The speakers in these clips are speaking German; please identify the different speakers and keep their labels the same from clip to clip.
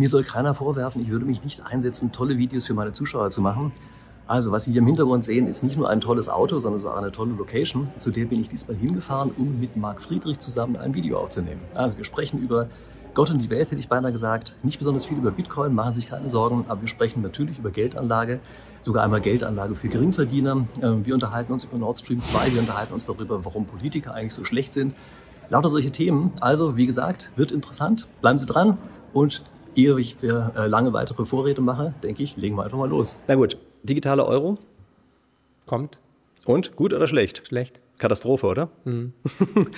Speaker 1: Mir soll keiner vorwerfen, ich würde mich nicht einsetzen, tolle Videos für meine Zuschauer zu machen. Also, was Sie hier im Hintergrund sehen, ist nicht nur ein tolles Auto, sondern es ist auch eine tolle Location. Zu der bin ich diesmal hingefahren, um mit Marc Friedrich zusammen ein Video aufzunehmen. Also, wir sprechen über Gott und die Welt, hätte ich beinahe gesagt. Nicht besonders viel über Bitcoin, machen Sie sich keine Sorgen, aber wir sprechen natürlich über Geldanlage, sogar einmal Geldanlage für Geringverdiener. Ähm, wir unterhalten uns über Nord Stream 2, wir unterhalten uns darüber, warum Politiker eigentlich so schlecht sind. Lauter solche Themen. Also, wie gesagt, wird interessant. Bleiben Sie dran und ehe ich für äh, lange weitere Vorräte mache, denke ich, legen wir einfach mal los.
Speaker 2: Na gut, digitale Euro.
Speaker 1: Kommt.
Speaker 2: Und gut oder schlecht?
Speaker 1: Schlecht.
Speaker 2: Katastrophe, oder? Mhm.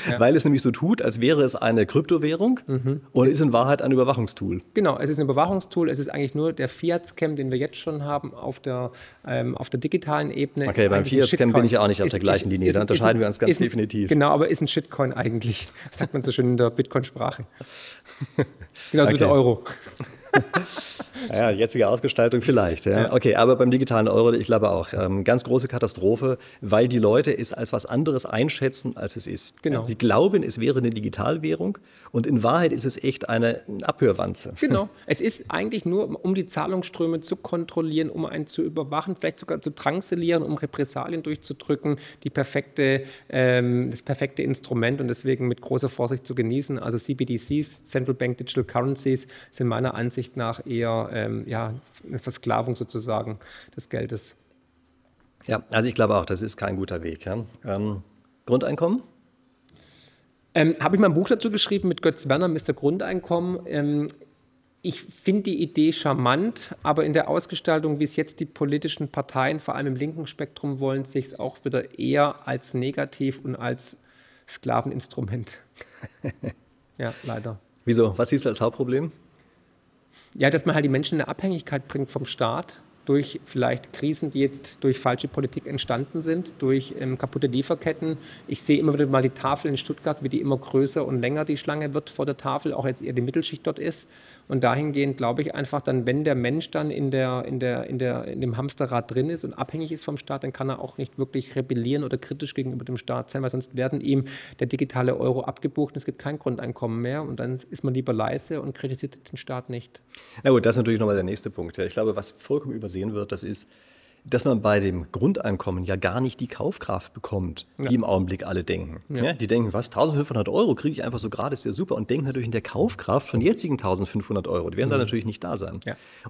Speaker 2: Ja. Weil es nämlich so tut, als wäre es eine Kryptowährung mhm. und ist in Wahrheit ein Überwachungstool.
Speaker 1: Genau, es ist ein Überwachungstool. Es ist eigentlich nur der Fiat-Scam, den wir jetzt schon haben auf der, ähm, auf der digitalen Ebene.
Speaker 2: Okay, beim Fiat-Scam bin ich auch nicht auf ist, der gleichen ist, Linie. Ist, da unterscheiden wir uns ganz definitiv.
Speaker 1: Genau, aber ist ein Shitcoin eigentlich, sagt man so schön in der Bitcoin-Sprache. Genauso okay. wie der Euro.
Speaker 2: Ja, jetzige Ausgestaltung vielleicht. Ja. Okay, aber beim digitalen Euro, ich glaube auch, ähm, ganz große Katastrophe, weil die Leute es als was anderes einschätzen, als es ist. Genau. Sie glauben, es wäre eine Digitalwährung und in Wahrheit ist es echt eine Abhörwanze.
Speaker 1: Genau. Es ist eigentlich nur, um die Zahlungsströme zu kontrollieren, um einen zu überwachen, vielleicht sogar zu transilieren, um Repressalien durchzudrücken, die perfekte, ähm, das perfekte Instrument und deswegen mit großer Vorsicht zu genießen. Also CBDCs, Central Bank Digital Currencies, sind meiner Ansicht nach eher ähm, ja, eine Versklavung sozusagen des Geldes.
Speaker 2: Ja, also ich glaube auch, das ist kein guter Weg. Ja. Ähm, Grundeinkommen?
Speaker 1: Ähm, Habe ich mal ein Buch dazu geschrieben mit Götz Werner, Mr. Grundeinkommen. Ähm, ich finde die Idee charmant, aber in der Ausgestaltung, wie es jetzt die politischen Parteien, vor allem im linken Spektrum wollen, sehe ich es auch wieder eher als negativ und als Sklaveninstrument. ja, leider.
Speaker 2: Wieso? Was siehst du als Hauptproblem?
Speaker 1: Ja, dass man halt die Menschen in eine Abhängigkeit bringt vom Staat durch vielleicht Krisen, die jetzt durch falsche Politik entstanden sind, durch ähm, kaputte Lieferketten. Ich sehe immer wieder mal die Tafel in Stuttgart, wie die immer größer und länger die Schlange wird vor der Tafel, auch jetzt eher die Mittelschicht dort ist. Und dahingehend glaube ich einfach dann, wenn der Mensch dann in, der, in, der, in, der, in dem Hamsterrad drin ist und abhängig ist vom Staat, dann kann er auch nicht wirklich rebellieren oder kritisch gegenüber dem Staat sein, weil sonst werden ihm der digitale Euro abgebucht und es gibt kein Grundeinkommen mehr und dann ist man lieber leise und kritisiert den Staat nicht.
Speaker 2: Na gut, das ist natürlich nochmal der nächste Punkt. Ich glaube, was vollkommen über sehen wird, das ist, dass man bei dem Grundeinkommen ja gar nicht die Kaufkraft bekommt, ja. die im Augenblick alle denken. Ja. Ja, die denken, was, 1500 Euro kriege ich einfach so gerade, ist ja super und denken natürlich in der Kaufkraft von jetzigen 1500 Euro. Die werden mhm. da natürlich nicht da sein.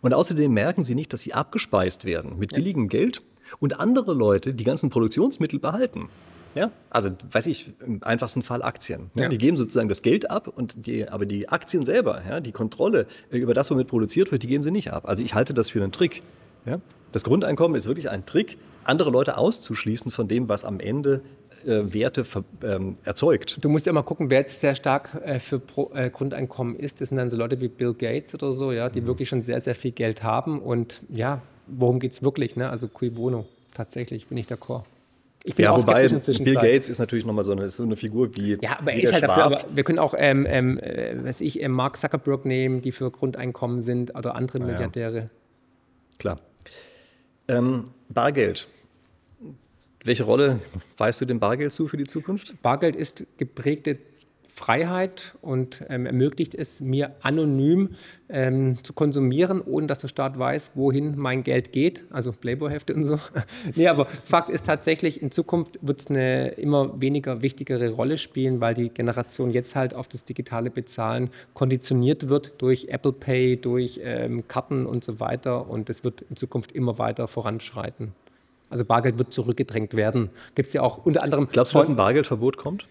Speaker 2: Und außerdem merken sie nicht, dass sie abgespeist werden mit billigem Geld und andere Leute die ganzen Produktionsmittel behalten. Ja, also weiß ich, im einfachsten Fall Aktien. Ja. Die geben sozusagen das Geld ab, und die, aber die Aktien selber, ja, die Kontrolle über das, womit produziert wird, die geben sie nicht ab. Also ich halte das für einen Trick. Ja? Das Grundeinkommen ist wirklich ein Trick, andere Leute auszuschließen von dem, was am Ende äh, Werte ähm, erzeugt.
Speaker 1: Du musst ja mal gucken, wer jetzt sehr stark äh, für Pro, äh, Grundeinkommen ist. Das sind dann so Leute wie Bill Gates oder so, ja, die mhm. wirklich schon sehr, sehr viel Geld haben. Und ja, worum geht es wirklich? Ne? Also cui bono, tatsächlich bin ich d'accord.
Speaker 2: Ich bin ja, auch wobei Bill Gates ist natürlich nochmal so eine, so eine Figur wie.
Speaker 1: Ja, aber er ist halt dafür. Aber wir können auch, ähm, ähm, äh, weiß ich, äh, Mark Zuckerberg nehmen, die für Grundeinkommen sind oder andere Milliardäre. Ja.
Speaker 2: Klar. Ähm, Bargeld. Welche Rolle weißt du dem Bargeld zu für die Zukunft?
Speaker 1: Bargeld ist geprägte Freiheit und ähm, ermöglicht es mir anonym ähm, zu konsumieren, ohne dass der Staat weiß, wohin mein Geld geht, also Playboy-Hefte und so. nee, aber Fakt ist tatsächlich, in Zukunft wird es eine immer weniger wichtigere Rolle spielen, weil die Generation jetzt halt auf das digitale Bezahlen konditioniert wird durch Apple Pay, durch ähm, Karten und so weiter und es wird in Zukunft immer weiter voranschreiten. Also Bargeld wird zurückgedrängt werden. Gibt es ja auch unter anderem.
Speaker 2: Glaubst du, dass ein Bargeldverbot kommt?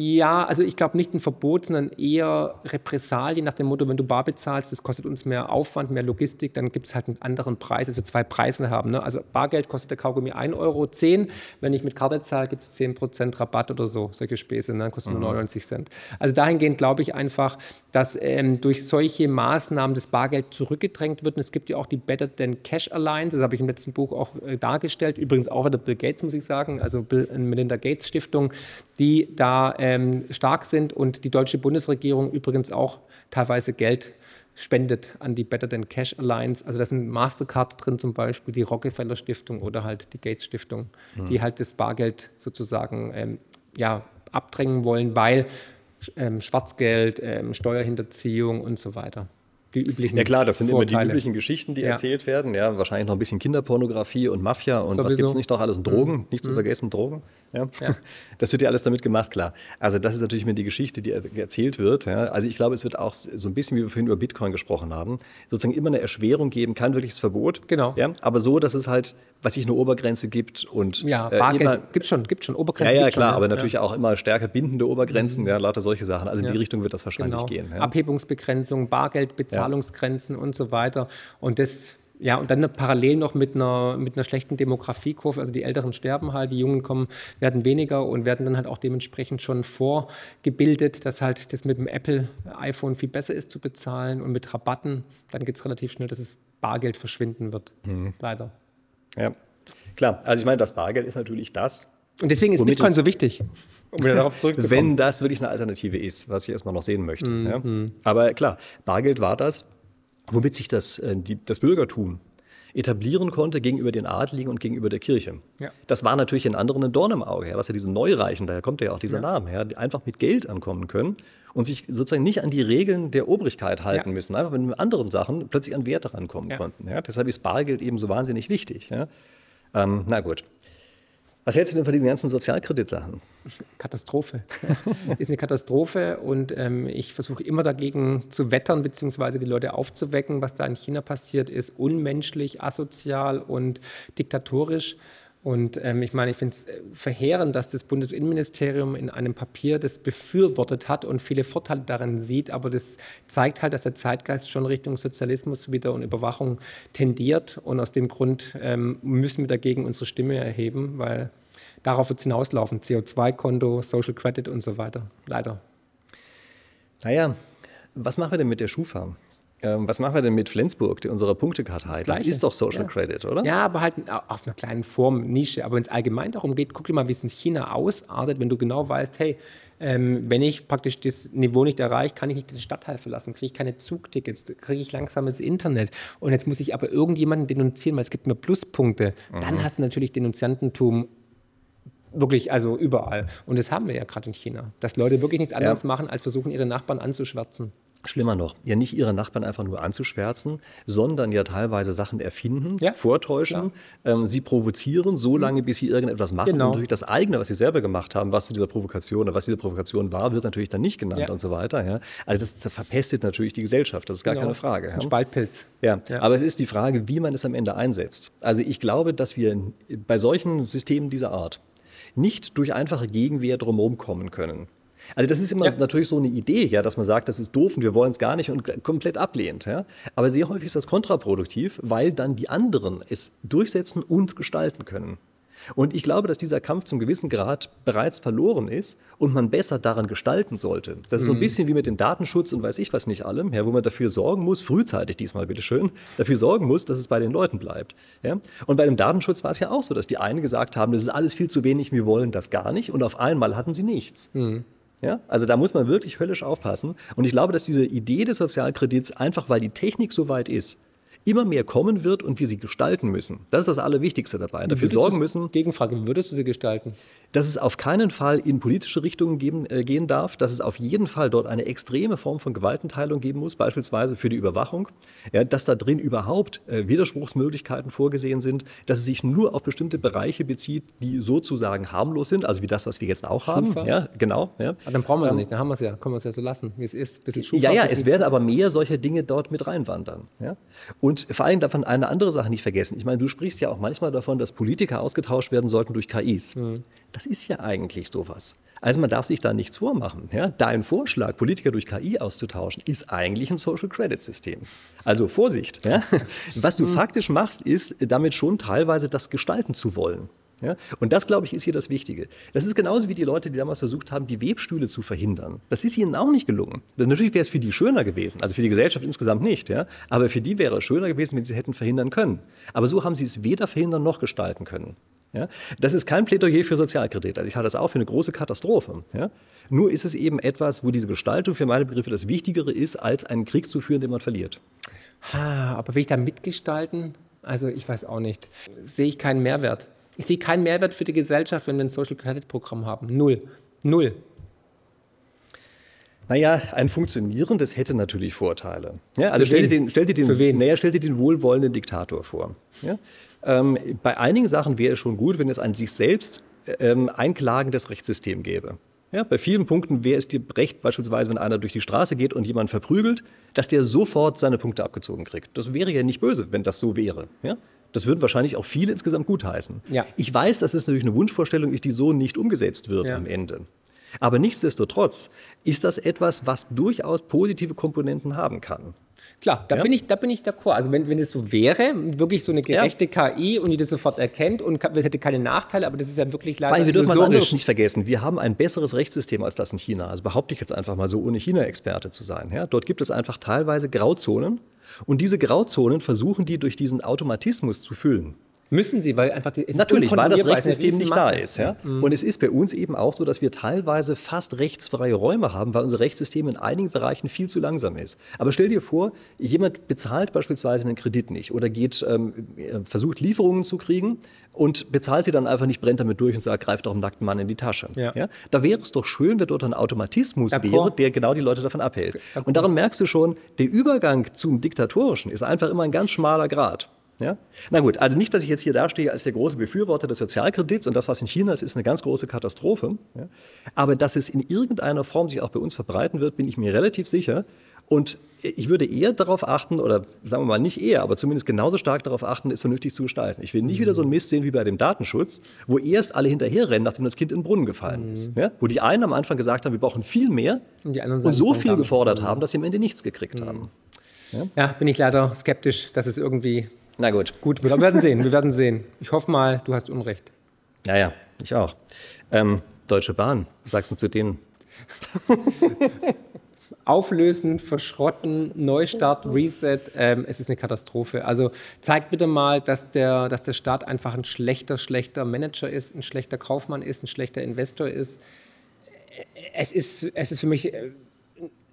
Speaker 1: Ja, also ich glaube nicht ein Verbot, sondern eher Repressalien nach dem Motto, wenn du bar bezahlst, das kostet uns mehr Aufwand, mehr Logistik, dann gibt es halt einen anderen Preis, dass wir zwei Preise haben. Ne? Also Bargeld kostet der Kaugummi 1,10 Euro, wenn ich mit Karte zahle, gibt es 10% Rabatt oder so, solche Späße, ne? kostet nur 99 mhm. Cent. Also dahingehend glaube ich einfach, dass ähm, durch solche Maßnahmen das Bargeld zurückgedrängt wird und es gibt ja auch die Better Than Cash Alliance, das habe ich im letzten Buch auch äh, dargestellt, übrigens auch wieder Bill Gates, muss ich sagen, also Bill Melinda Gates Stiftung, die da äh, ähm, stark sind und die deutsche Bundesregierung übrigens auch teilweise Geld spendet an die Better Than Cash Alliance. Also da sind Mastercard drin zum Beispiel, die Rockefeller Stiftung oder halt die Gates Stiftung, mhm. die halt das Bargeld sozusagen ähm, ja, abdrängen wollen, weil ähm, Schwarzgeld, ähm, Steuerhinterziehung und so weiter. Die üblichen
Speaker 2: Ja klar, das sind
Speaker 1: Vorteile.
Speaker 2: immer die üblichen Geschichten, die
Speaker 1: Ja.
Speaker 2: erzählt werden. Ja, wahrscheinlich noch ein bisschen Kinderpornografie und Mafia und was
Speaker 1: Sowieso.
Speaker 2: gibt es nicht noch alles? Und Drogen, nicht zu vergessen, Drogen. Ja. Das wird ja alles damit gemacht, klar. Also das ist natürlich mir die Geschichte, die er- erzählt wird. Ja. Also ich glaube, es wird auch so ein bisschen, wie wir vorhin über Bitcoin gesprochen haben, sozusagen immer eine Erschwerung geben, kein wirkliches Verbot.
Speaker 1: Genau.
Speaker 2: Ja, aber so, dass es halt, was sich eine Obergrenze gibt und
Speaker 1: Ja,
Speaker 2: äh,
Speaker 1: Bargeld gibt schon, gibt schon
Speaker 2: ja,
Speaker 1: Obergrenzen.
Speaker 2: ja,
Speaker 1: gibt's
Speaker 2: klar,
Speaker 1: schon,
Speaker 2: aber natürlich auch immer stärker bindende Obergrenzen, ja, lauter solche Sachen. Also in
Speaker 1: Ja.
Speaker 2: die Richtung wird das wahrscheinlich
Speaker 1: genau.
Speaker 2: gehen. Ja.
Speaker 1: Abhebungsbegrenzung, Bargeldbezahlungsgrenzen und so weiter. Und das, ja, und dann parallel noch mit einer, mit einer schlechten Demografiekurve. Also die Älteren sterben halt, die Jungen kommen, werden weniger und werden dann halt auch dementsprechend schon vorgebildet, dass halt das mit dem Apple iPhone viel besser ist zu bezahlen und mit Rabatten. Dann geht es relativ schnell, dass es Bargeld verschwinden wird.
Speaker 2: Mhm.
Speaker 1: Leider.
Speaker 2: Ja, klar. Also ich meine, das Bargeld ist natürlich das,
Speaker 1: Und deswegen ist Bitcoin so wichtig. Um wieder darauf zurückzukommen.
Speaker 2: wenn das wirklich eine Alternative ist, was ich erstmal noch sehen möchte.
Speaker 1: Mhm.
Speaker 2: Ja. Aber klar, Bargeld war das, womit sich das, äh, die, das Bürgertum etablieren konnte gegenüber den Adligen und gegenüber der Kirche.
Speaker 1: Ja.
Speaker 2: Das war natürlich in anderen ein Dorn im Auge. Ja. Was ja diese Neureichen, daher kommt ja auch dieser Name her, die einfach mit Geld ankommen können und sich sozusagen nicht an die Regeln der Obrigkeit halten
Speaker 1: Ja.
Speaker 2: müssen, einfach wenn mit anderen Sachen plötzlich an Werte rankommen
Speaker 1: Ja.
Speaker 2: konnten. Ja. Deshalb ist Bargeld eben so wahnsinnig wichtig. Ja. Ähm, na gut. Was hältst du denn von diesen ganzen Sozialkreditsachen?
Speaker 1: Katastrophe. ist eine Katastrophe und ähm, ich versuche immer dagegen zu wettern, beziehungsweise die Leute aufzuwecken. Was da in China passiert, ist unmenschlich, asozial und diktatorisch. Und ähm, ich meine, ich finde es äh, verheerend, dass das Bundesinnenministerium in einem Papier das befürwortet hat und viele Vorteile darin sieht. Aber das zeigt halt, dass der Zeitgeist schon Richtung Sozialismus wieder und Überwachung tendiert. Und aus dem Grund ähm, müssen wir dagegen unsere Stimme erheben, weil darauf wird es hinauslaufen. CO2-Konto, Social Credit und so weiter. Leider.
Speaker 2: Naja, was machen wir denn mit der Schufa? Ähm, was machen wir denn mit Flensburg, die, unserer Punktekartei? Das,
Speaker 1: Gleiche.
Speaker 2: ist doch Social
Speaker 1: Ja.
Speaker 2: Credit, oder?
Speaker 1: Ja, aber halt auf einer kleinen Form, Nische. Aber wenn es allgemein darum geht, guck dir mal, wie es in China ausartet, wenn du genau weißt, hey, ähm, wenn ich praktisch das Niveau nicht erreiche, kann ich nicht den Stadtteil verlassen, kriege ich keine Zugtickets, kriege ich langsames Internet. Und jetzt muss ich aber irgendjemanden denunzieren, weil es gibt mir Pluspunkte. Dann hast du natürlich Denunziantentum wirklich, also überall. Und das haben wir ja gerade in China, dass Leute wirklich nichts anderes machen, als versuchen, ihre Nachbarn anzuschwärzen.
Speaker 2: Schlimmer noch, ja nicht ihre Nachbarn einfach nur anzuschwärzen, sondern ja teilweise Sachen erfinden,
Speaker 1: Ja,
Speaker 2: vortäuschen, ähm, sie provozieren, so lange, bis sie irgendetwas machen.
Speaker 1: Genau.
Speaker 2: Und natürlich das eigene, was sie selber gemacht haben, was zu dieser Provokation oder was diese Provokation war, wird natürlich dann nicht genannt
Speaker 1: Ja.
Speaker 2: und so weiter. Ja. Also das verpestet natürlich die Gesellschaft, das ist gar
Speaker 1: Genau.
Speaker 2: keine Frage.
Speaker 1: Das ist ein. Spaltpilz.
Speaker 2: Ja,
Speaker 1: Ja.
Speaker 2: aber es ist die Frage, wie man es am Ende einsetzt. Also ich glaube, dass wir bei solchen Systemen dieser Art nicht durch einfache Gegenwehr drumherum kommen können. Also das ist immer
Speaker 1: Ja.
Speaker 2: natürlich so eine Idee, ja, dass man sagt, das ist doof und wir wollen es gar nicht und komplett ablehnt. Ja? Aber sehr häufig ist das kontraproduktiv, weil dann die anderen es durchsetzen und gestalten können. Und ich glaube, dass dieser Kampf zum gewissen Grad bereits verloren ist und man besser daran gestalten sollte. Das ist so ein bisschen wie mit dem Datenschutz und weiß ich was nicht allem, ja, wo man dafür sorgen muss, frühzeitig diesmal bitteschön, dafür sorgen muss, dass es bei den Leuten bleibt. Ja? Und bei dem Datenschutz war es ja auch so, dass die einen gesagt haben, das ist alles viel zu wenig, wir wollen das gar nicht und auf einmal hatten sie nichts. Ja, also da muss man wirklich höllisch aufpassen. Und ich glaube, dass diese Idee des Sozialkredits, einfach weil die Technik so weit ist, immer mehr kommen wird und wir sie gestalten müssen. Das ist das Allerwichtigste dabei. Dafür
Speaker 1: Würdest
Speaker 2: sorgen müssen,
Speaker 1: Gegenfrage, wie würdest du sie gestalten?
Speaker 2: dass es auf keinen Fall in politische Richtungen geben, äh, gehen darf, dass es auf jeden Fall dort eine extreme Form von Gewaltenteilung geben muss, beispielsweise für die Überwachung, ja, dass da drin überhaupt äh, Widerspruchsmöglichkeiten vorgesehen sind, dass es sich nur auf bestimmte Bereiche bezieht, die sozusagen harmlos sind, also wie das, was wir jetzt auch haben.
Speaker 1: Schufa?
Speaker 2: Ja, genau. Ja.
Speaker 1: Ah, dann brauchen wir es nicht, dann haben wir es ja, können wir es ja so lassen, wie es ist. Bisschen Schufa,
Speaker 2: Ja, ja, es werden aber mehr solche Dinge dort mit reinwandern. Ja? Und vor allem davon eine andere Sache nicht vergessen. Ich meine, du sprichst ja auch manchmal davon, dass Politiker ausgetauscht werden sollten durch KIs. Das ist ja eigentlich sowas. Also man darf sich da nichts vormachen. Ja? Dein Vorschlag, Politiker durch KI auszutauschen, ist eigentlich ein Social Credit System. Also Vorsicht. Ja? Was du faktisch machst, ist damit schon teilweise das gestalten zu wollen. Ja? Und das, glaube ich, ist hier das Wichtige. Das ist genauso wie die Leute, die damals versucht haben, die Webstühle zu verhindern. Das ist ihnen auch nicht gelungen. Das, natürlich wäre es für die schöner gewesen, also für die Gesellschaft insgesamt nicht, ja? aber für die wäre es schöner gewesen, wenn sie es hätten verhindern können. Aber so haben sie es weder verhindern noch gestalten können. Ja? Das ist kein Plädoyer für Sozialkredit. Also ich halte das auch für eine große Katastrophe. Ja? Nur ist es eben etwas, wo diese Gestaltung für meine Begriffe das Wichtigere ist, als einen Krieg zu führen, den man verliert.
Speaker 1: Ah, aber will ich da mitgestalten? Also ich weiß auch nicht. Sehe ich keinen Mehrwert. Ich sehe keinen Mehrwert für die Gesellschaft, wenn wir ein Social Credit Programm haben. Null. Null.
Speaker 2: Naja, ein funktionierendes hätte natürlich Vorteile. Ja, also stell dir, den, stell, dir den, Für wen? Naja, stell dir den wohlwollenden Diktator vor. Ja? Ähm, bei einigen Sachen wäre es schon gut, wenn es an sich selbst ähm, einklagendes Rechtssystem gäbe. Ja, bei vielen Punkten wäre es dir recht, beispielsweise, wenn einer durch die Straße geht und jemand verprügelt, dass der sofort seine Punkte abgezogen kriegt. Das wäre ja nicht böse, wenn das so wäre. Ja? Das würden wahrscheinlich auch viele insgesamt gutheißen. Ja. Ich weiß, dass es natürlich eine Wunschvorstellung ist, die so nicht umgesetzt wird ja. am Ende. Aber nichtsdestotrotz ist das etwas, was durchaus positive Komponenten haben kann.
Speaker 1: Klar, da ja? bin ich, da bin ich d'accord. Also wenn, wenn es so wäre, wirklich so eine gerechte ja. KI und die das sofort erkennt und es hätte keine Nachteile, aber das ist ja wirklich leider.
Speaker 2: Weil wir dürfen was anderes nicht vergessen. Wir haben ein besseres Rechtssystem als das in China. Also behaupte ich jetzt einfach mal so, ohne China-Experte zu sein. Ja? Dort gibt es einfach teilweise Grauzonen und diese Grauzonen versuchen die durch diesen Automatismus zu füllen.
Speaker 1: Müssen sie, weil einfach die,
Speaker 2: es Natürlich, weil das Rechtssystem nicht da ist. Ja? Mhm. Und es ist bei uns eben auch so, dass wir teilweise fast rechtsfreie Räume haben, weil unser Rechtssystem in einigen Bereichen viel zu langsam ist. Aber stell dir vor, jemand bezahlt beispielsweise einen Kredit nicht oder geht, ähm, versucht Lieferungen zu kriegen und bezahlt sie dann einfach nicht, brennt damit durch und sagt, greift doch einen nackten Mann in die Tasche. Ja. ja? Da wäre es doch schön, wenn dort ein Automatismus wäre, der genau die Leute davon abhält. Und daran merkst du schon, der Übergang zum Diktatorischen ist einfach immer ein ganz schmaler Grad. Ja? Na gut, also nicht, dass ich jetzt hier dastehe als der große Befürworter des Sozialkredits und das, was in China ist, ist eine ganz große Katastrophe. Ja? Aber dass es in irgendeiner Form sich auch bei uns verbreiten wird, bin ich mir relativ sicher. Und ich würde eher darauf achten, oder sagen wir mal nicht eher, aber zumindest genauso stark darauf achten, es vernünftig zu gestalten. Ich will nicht wieder so einen Mist sehen wie bei dem Datenschutz, wo erst alle hinterherrennen, nachdem das Kind in den Brunnen gefallen ist. Mhm. Ja? Wo die einen am Anfang gesagt haben, wir brauchen viel mehr und, und so viel gefordert haben, dass sie am Ende nichts gekriegt mhm. haben.
Speaker 1: Ja? ja, bin ich leider skeptisch, dass es irgendwie
Speaker 2: na gut.
Speaker 1: Gut, wir werden sehen, wir werden sehen. Ich hoffe mal, du hast Unrecht.
Speaker 2: Naja, ich auch. Ähm, Deutsche Bahn, was sagst du zu denen?
Speaker 1: Auflösen, verschrotten, Neustart, Reset, ähm, es ist eine Katastrophe. Also zeigt bitte mal, dass der, dass der Staat einfach ein schlechter, schlechter Manager ist, ein schlechter Kaufmann ist, ein schlechter Investor ist. Es ist, es ist für mich äh,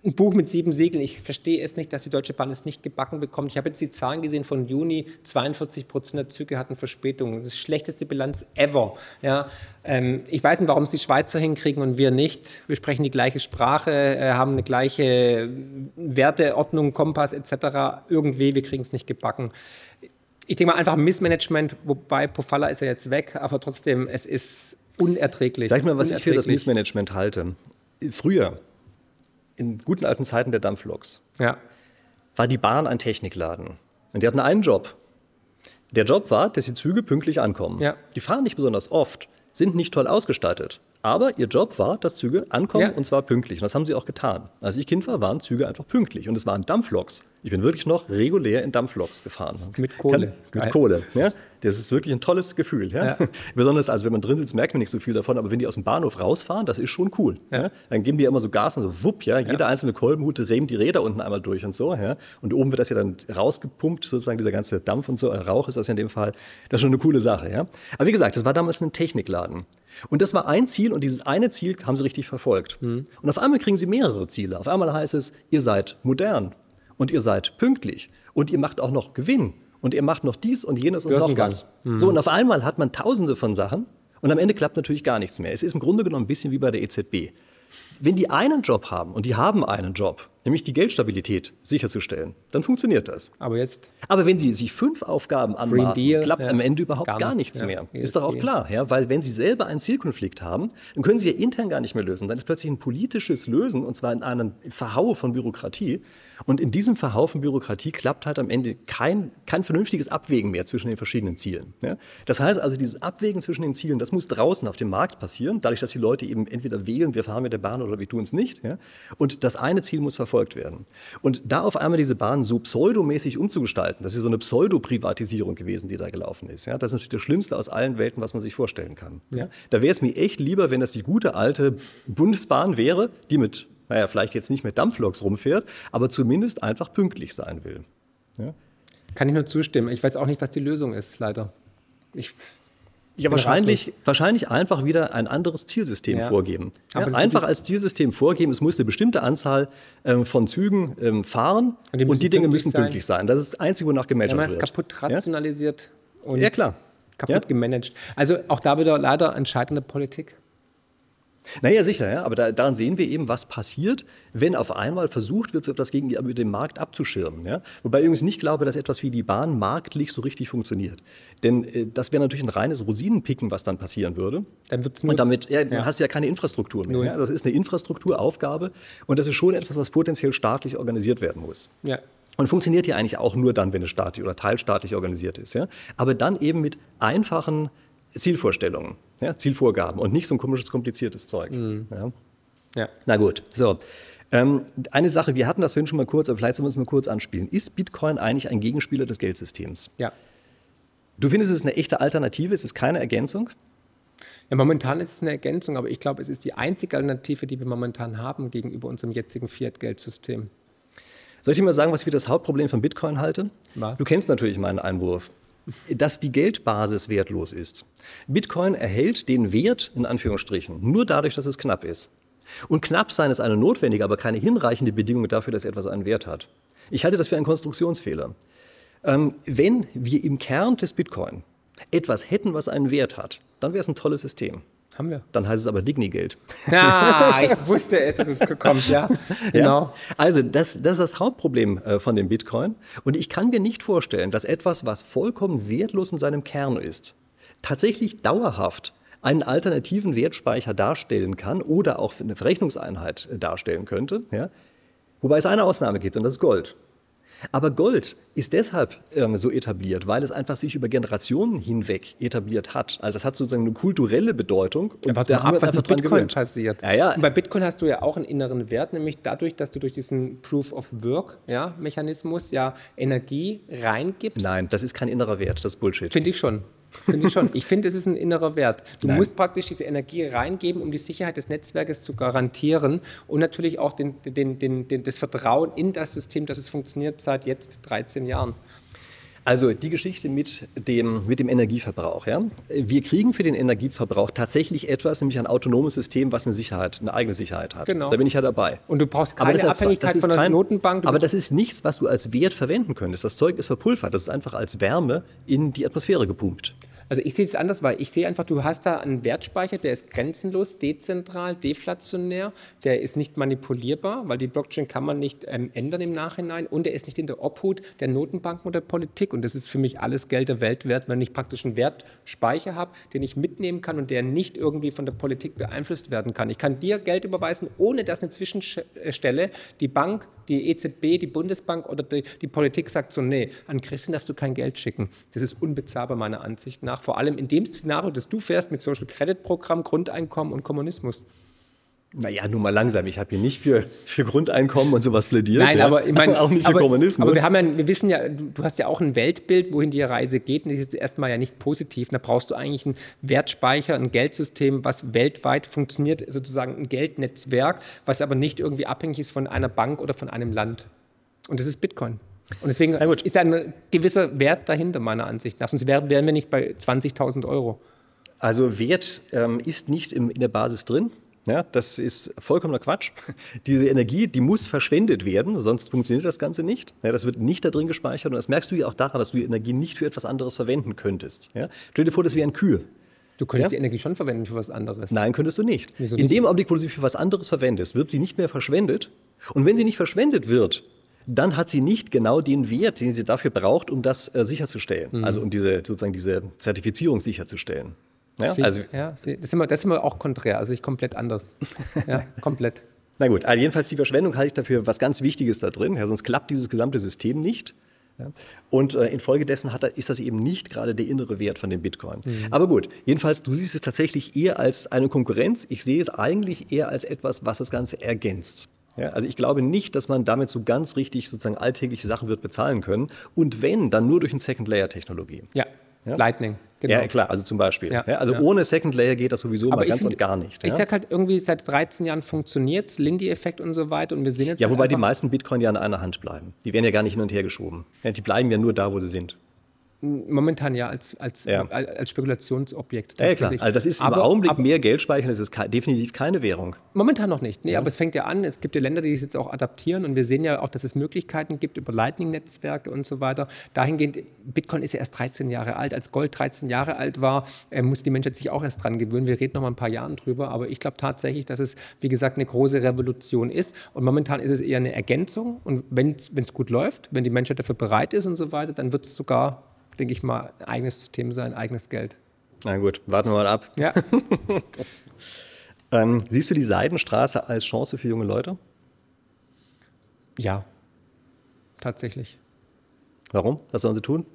Speaker 1: ein Buch mit sieben Siegeln. Ich verstehe es nicht, dass die Deutsche Bahn es nicht gebacken bekommt. Ich habe jetzt die Zahlen gesehen von Juni. 42 Prozent der Züge hatten Verspätungen. Das ist die schlechteste Bilanz ever. Ja, ähm, ich weiß nicht, warum es die Schweizer hinkriegen und wir nicht. Wir sprechen die gleiche Sprache, äh, haben eine gleiche Werteordnung, Kompass etc. Irgendwie, wir kriegen es nicht gebacken. Ich denke mal einfach Missmanagement, wobei Pofalla ist ja jetzt weg, aber trotzdem, es ist unerträglich.
Speaker 2: Sag mal, was ich für das Missmanagement halte. Früher, in guten alten Zeiten der Dampfloks ja. war die Bahn ein Technikladen. Und die hatten einen Job. Der Job war, dass die Züge pünktlich ankommen. Ja. Die fahren nicht besonders oft, sind nicht toll ausgestattet. Aber ihr Job war, dass Züge ankommen ja. und zwar pünktlich. Und das haben sie auch getan. Als ich Kind war, waren Züge einfach pünktlich. Und es waren Dampfloks. Ich bin wirklich noch regulär in Dampfloks gefahren.
Speaker 1: Mit Kohle.
Speaker 2: Kann, mit Kohle. Ja? Das ist wirklich ein tolles Gefühl. Ja? ja? Besonders, also wenn man drin sitzt, merkt man nicht so viel davon, aber wenn die aus dem Bahnhof rausfahren, das ist schon cool. Ja? Dann geben die immer so Gas und so wupp, ja, jeder einzelne Kolbenhut rehmen die Räder unten einmal durch und so. Ja? Und oben wird das ja dann rausgepumpt, sozusagen dieser ganze Dampf und so, Rauch ist das in dem Fall. Das ist schon eine coole Sache. Ja? Aber wie gesagt, das war damals ein Technikladen. Und das war ein Ziel und dieses eine Ziel haben sie richtig verfolgt. Mhm. Und auf einmal kriegen sie mehrere Ziele. Auf einmal heißt es, ihr seid modern und ihr seid pünktlich und ihr macht auch noch Gewinn und ihr macht noch dies und jenes und noch was. Mhm. So, und auf einmal hat man tausende von Sachen und am Ende klappt natürlich gar nichts mehr. Es ist im Grunde genommen ein bisschen wie bei der EZB. Wenn die einen Job haben und die haben einen Job, nämlich die Geldstabilität sicherzustellen, dann funktioniert das.
Speaker 1: Aber jetzt?
Speaker 2: Aber wenn Sie sich fünf Aufgaben anmaßen, Deal, klappt ja, am Ende überhaupt gar, gar nichts, ja, mehr. Ist doch auch klar, ja, weil wenn Sie selber einen Zielkonflikt haben, dann können Sie ja intern gar nicht mehr lösen. Dann ist plötzlich ein politisches Lösen und zwar in einem Verhau von Bürokratie. Und in diesem Verhaufen Bürokratie klappt halt am Ende kein, kein vernünftiges Abwägen mehr zwischen den verschiedenen Zielen. Ja? Das heißt also, dieses Abwägen zwischen den Zielen, das muss draußen auf dem Markt passieren, dadurch, dass die Leute eben entweder wählen, wir fahren mit der Bahn oder wir tun es nicht. Ja? Und das eine Ziel muss verfolgt werden. Und da auf einmal diese Bahn so pseudomäßig umzugestalten, das ist so eine Pseudo-Privatisierung gewesen, die da gelaufen ist. Ja? Das ist natürlich das Schlimmste aus allen Welten, was man sich vorstellen kann. Da wäre es mir echt lieber, wenn das die gute alte Bundesbahn wäre, die mit naja, vielleicht jetzt nicht mit Dampfloks rumfährt, aber zumindest einfach pünktlich sein will.
Speaker 1: Ja? Kann ich nur zustimmen. Ich weiß auch nicht, was die Lösung ist, leider. Ich
Speaker 2: ja, wahrscheinlich, wahrscheinlich einfach wieder ein anderes Zielsystem ja. vorgeben. Ja, einfach als Zielsystem vorgeben, es muss eine bestimmte Anzahl ähm, von Zügen ähm, fahren und die, und die Dinge müssen sein. pünktlich sein. Das ist das Einzige, wonach wird. Wenn
Speaker 1: man es kaputt rationalisiert
Speaker 2: und ja, klar.
Speaker 1: kaputt gemanagt. Also auch da wieder leider entscheidende Politik.
Speaker 2: Naja, sicher, ja. aber da, daran sehen wir eben, was passiert, wenn auf einmal versucht wird, so etwas gegen den Markt abzuschirmen. Ja? Wobei ich übrigens nicht glaube, dass etwas wie die Bahn marktlich so richtig funktioniert. Denn äh, das wäre natürlich ein reines Rosinenpicken, was dann passieren würde. Dann wird's und damit ja, ja. hast du ja keine Infrastruktur mehr. Ja? Das ist eine Infrastrukturaufgabe und das ist schon etwas, was potenziell staatlich organisiert werden muss. Ja. Und funktioniert ja eigentlich auch nur dann, wenn es staatlich oder teilstaatlich organisiert ist. Ja? Aber dann eben mit einfachen Zielvorstellungen, ja? Zielvorgaben und nicht so ein komisches, kompliziertes Zeug. Mhm. Ja? ja? Na gut, so. Ähm, eine Sache, wir hatten das vorhin schon mal kurz, aber vielleicht sollen wir es mal kurz anspielen. Ist Bitcoin eigentlich ein Gegenspieler des Geldsystems?
Speaker 1: Ja.
Speaker 2: Du findest, es eine echte Alternative, es ist keine Ergänzung?
Speaker 1: Ja, momentan ist es eine Ergänzung, aber ich glaube, es ist die einzige Alternative, die wir momentan haben gegenüber unserem jetzigen Fiat-Geldsystem.
Speaker 2: Soll ich dir mal sagen, was ich für das Hauptproblem von Bitcoin halte? Was? Du kennst natürlich meinen Einwurf. Dass die Geldbasis wertlos ist. Bitcoin erhält den Wert, in Anführungsstrichen, nur dadurch, dass es knapp ist. Und knapp sein ist eine notwendige, aber keine hinreichende Bedingung dafür, dass etwas einen Wert hat. Ich halte das für einen Konstruktionsfehler. Ähm, wenn wir im Kern des Bitcoin etwas hätten, was einen Wert hat, dann wäre es ein tolles System.
Speaker 1: Haben wir.
Speaker 2: Dann heißt es aber Digni-Geld.
Speaker 1: Ja, ich wusste es, dass es kommt, ja. Genau. Ja.
Speaker 2: Also, das, das ist das Hauptproblem äh, von dem Bitcoin. Und ich kann mir nicht vorstellen, dass etwas, was vollkommen wertlos in seinem Kern ist, tatsächlich dauerhaft einen alternativen Wertspeicher darstellen kann oder auch eine Verrechnungseinheit äh, darstellen könnte. Ja? Wobei es eine Ausnahme gibt, und das ist Gold. Aber Gold ist deshalb ähm, so etabliert, weil es einfach sich über Generationen hinweg etabliert hat. Also das hat sozusagen eine kulturelle Bedeutung.
Speaker 1: Und ja, da haben wir was mit Bitcoin gewöhnt. passiert. Ja, ja. Und bei Bitcoin hast du ja auch einen inneren Wert, nämlich dadurch, dass du durch diesen Proof of Work ja, Mechanismus ja Energie reingibst.
Speaker 2: Nein, das ist kein innerer Wert, das ist Bullshit.
Speaker 1: Finde ich schon. Finde ich schon. Ich finde, es ist ein innerer Wert. Du Nein. musst praktisch diese Energie reingeben, um die Sicherheit des Netzwerkes zu garantieren und natürlich auch den, den, den, das Vertrauen in das System, dass es funktioniert seit jetzt 13 Jahren.
Speaker 2: Also die Geschichte mit dem, mit dem Energieverbrauch. Ja? Wir kriegen für den Energieverbrauch tatsächlich etwas, nämlich ein autonomes System, was eine Sicherheit, eine eigene Sicherheit hat. Genau. Da bin ich ja dabei.
Speaker 1: Und du brauchst keine
Speaker 2: aber
Speaker 1: Abhängigkeit
Speaker 2: von der kein, Notenbank. Aber das ist nichts, was du als Wert verwenden könntest. Das Zeug ist verpulvert. Das ist einfach als Wärme in die Atmosphäre gepumpt.
Speaker 1: Also ich sehe es anders, weil ich sehe einfach, du hast da einen Wertspeicher, der ist grenzenlos, dezentral, deflationär, der ist nicht manipulierbar, weil die Blockchain kann man nicht ähm, ändern im Nachhinein und der ist nicht in der Obhut der Notenbanken oder Politik und das ist für mich alles Geld der Welt wert, wenn ich praktisch einen Wertspeicher habe, den ich mitnehmen kann und der nicht irgendwie von der Politik beeinflusst werden kann. Ich kann dir Geld überweisen, ohne dass eine Zwischenstelle die Bank, die EZB, die Bundesbank oder die, die Politik sagt so, nee, an Christian darfst du kein Geld schicken. Das ist unbezahlbar meiner Ansicht nach vor allem in dem Szenario, das du fährst mit Social Credit Programm, Grundeinkommen und Kommunismus.
Speaker 2: Naja, nur mal langsam. Ich habe hier nicht für, für Grundeinkommen und sowas plädiert.
Speaker 1: Nein,
Speaker 2: ja.
Speaker 1: aber ich meine,
Speaker 2: auch nicht für
Speaker 1: aber,
Speaker 2: Kommunismus.
Speaker 1: Aber wir haben ja, wir wissen ja, du, du, hast ja auch ein Weltbild, wohin die Reise geht. Und das ist erstmal ja nicht positiv. Da brauchst du eigentlich einen Wertspeicher, ein Geldsystem, was weltweit funktioniert, sozusagen ein Geldnetzwerk, was aber nicht irgendwie abhängig ist von einer Bank oder von einem Land. Und das ist Bitcoin. Und deswegen ist ein gewisser Wert dahinter, meiner Ansicht nach. Sonst wären, wir nicht bei 20.000 Euro.
Speaker 2: Also Wert ähm, ist nicht im, in der Basis drin. Ja, das ist vollkommener Quatsch. Diese Energie, die muss verschwendet werden, sonst funktioniert das Ganze nicht. Ja, das wird nicht da drin gespeichert und das merkst du ja auch daran, dass du die Energie nicht für etwas anderes verwenden könntest. Ja? Stell dir vor, das wäre ein Kühe.
Speaker 1: Du könntest ja? die Energie schon verwenden für was anderes.
Speaker 2: Nein, könntest du nicht. Wieso in dem Augenblick, wo du sie für was anderes verwendest, wird sie nicht mehr verschwendet. Und wenn sie nicht verschwendet wird, dann hat sie nicht genau den Wert, den sie dafür braucht, um das äh, sicherzustellen. Mhm. Also um diese, sozusagen diese Zertifizierung sicherzustellen.
Speaker 1: Ja, sie, also, ja das, ist immer, das ist immer auch konträr, also ich komplett anders. ja, komplett.
Speaker 2: Na gut, also jedenfalls die Verschwendung halte ich dafür was ganz Wichtiges da drin, ja, sonst klappt dieses gesamte System nicht. Ja. Und äh, infolgedessen hat, ist das eben nicht gerade der innere Wert von dem Bitcoin. Mhm. Aber gut, jedenfalls, du siehst es tatsächlich eher als eine Konkurrenz. Ich sehe es eigentlich eher als etwas, was das Ganze ergänzt. Ja, also ich glaube nicht, dass man damit so ganz richtig sozusagen alltägliche Sachen wird bezahlen können. Und wenn, dann nur durch eine Second-Layer-Technologie.
Speaker 1: Ja. Ja, Lightning.
Speaker 2: Genau. Ja, klar, also zum Beispiel. Ja, ja, also ja. ohne Second Layer geht das sowieso Aber mal ganz find, und gar nicht.
Speaker 1: Ich sag halt irgendwie, seit 13 Jahren funktioniert es, Lindy-Effekt und so weiter und wir sehen jetzt.
Speaker 2: Ja, wobei die meisten Bitcoin ja in einer Hand bleiben. Die werden ja gar nicht hin und her geschoben. die bleiben ja nur da, wo sie sind.
Speaker 1: Momentan ja als, als, ja. als Spekulationsobjekt.
Speaker 2: Ja, klar. Also das ist aber, im Augenblick aber, mehr Geld speichern, das ist definitiv keine Währung.
Speaker 1: Momentan noch nicht. Nee, ja. aber es fängt ja an, es gibt ja Länder, die es jetzt auch adaptieren und wir sehen ja auch, dass es Möglichkeiten gibt über Lightning-Netzwerke und so weiter. Dahingehend, Bitcoin ist ja erst 13 Jahre alt. Als Gold 13 Jahre alt war, äh, muss die Menschheit sich auch erst dran gewöhnen. Wir reden noch mal ein paar Jahren drüber, aber ich glaube tatsächlich, dass es, wie gesagt, eine große Revolution ist. Und momentan ist es eher eine Ergänzung. Und wenn es gut läuft, wenn die Menschheit dafür bereit ist und so weiter, dann wird es sogar denke ich mal, ein eigenes System sein, eigenes Geld.
Speaker 2: Na gut, warten wir mal ab.
Speaker 1: Ja.
Speaker 2: ähm, siehst du die Seidenstraße als Chance für junge Leute?
Speaker 1: Ja, tatsächlich.
Speaker 2: Warum? Was sollen sie tun?